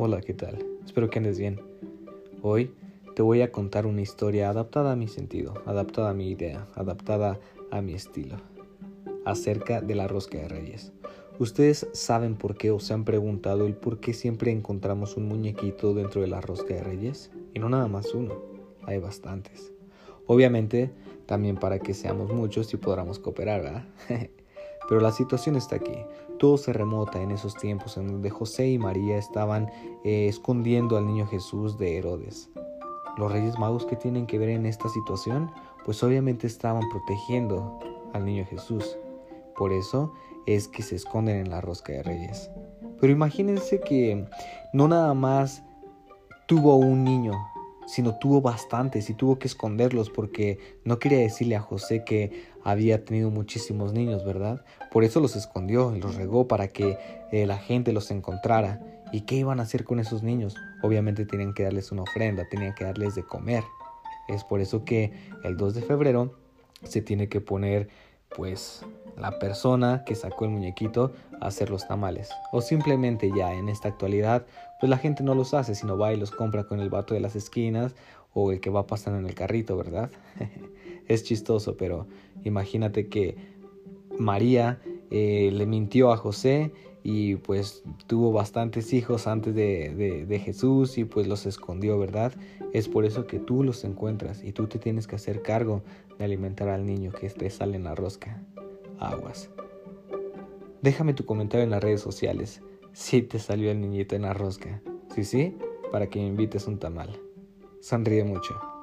Hola, ¿qué tal? Espero que andes bien. Hoy te voy a contar una historia adaptada a mi sentido, adaptada a mi idea, adaptada a mi estilo, acerca de la rosca de reyes. Ustedes saben por qué o se han preguntado el por qué siempre encontramos un muñequito dentro de la rosca de reyes. Y no nada más uno, hay bastantes. Obviamente, también para que seamos muchos y podamos cooperar, ¿verdad? Pero la situación está aquí. Todo se remota en esos tiempos en donde José y María estaban eh, escondiendo al niño Jesús de Herodes. Los reyes magos que tienen que ver en esta situación, pues obviamente estaban protegiendo al niño Jesús. Por eso es que se esconden en la rosca de reyes. Pero imagínense que no nada más tuvo un niño, sino tuvo bastantes y tuvo que esconderlos porque no quería decirle a José que había tenido muchísimos niños, ¿verdad? Por eso los escondió y los regó para que eh, la gente los encontrara. ¿Y qué iban a hacer con esos niños? Obviamente tenían que darles una ofrenda, tenían que darles de comer. Es por eso que el 2 de febrero se tiene que poner pues la persona que sacó el muñequito a hacer los tamales. O simplemente ya en esta actualidad, pues la gente no los hace, sino va y los compra con el vato de las esquinas o el que va pasando en el carrito, ¿verdad? es chistoso, pero imagínate que María eh, le mintió a José y pues tuvo bastantes hijos antes de, de, Jesús y pues los escondió, ¿verdad? Es por eso que tú los encuentras y tú te tienes que hacer cargo de alimentar al niño que te sale en la rosca. Aguas. Déjame tu comentario en las redes sociales si te salió el niñito en la rosca. Si sí, para que me invites un tamal. Sonríe mucho.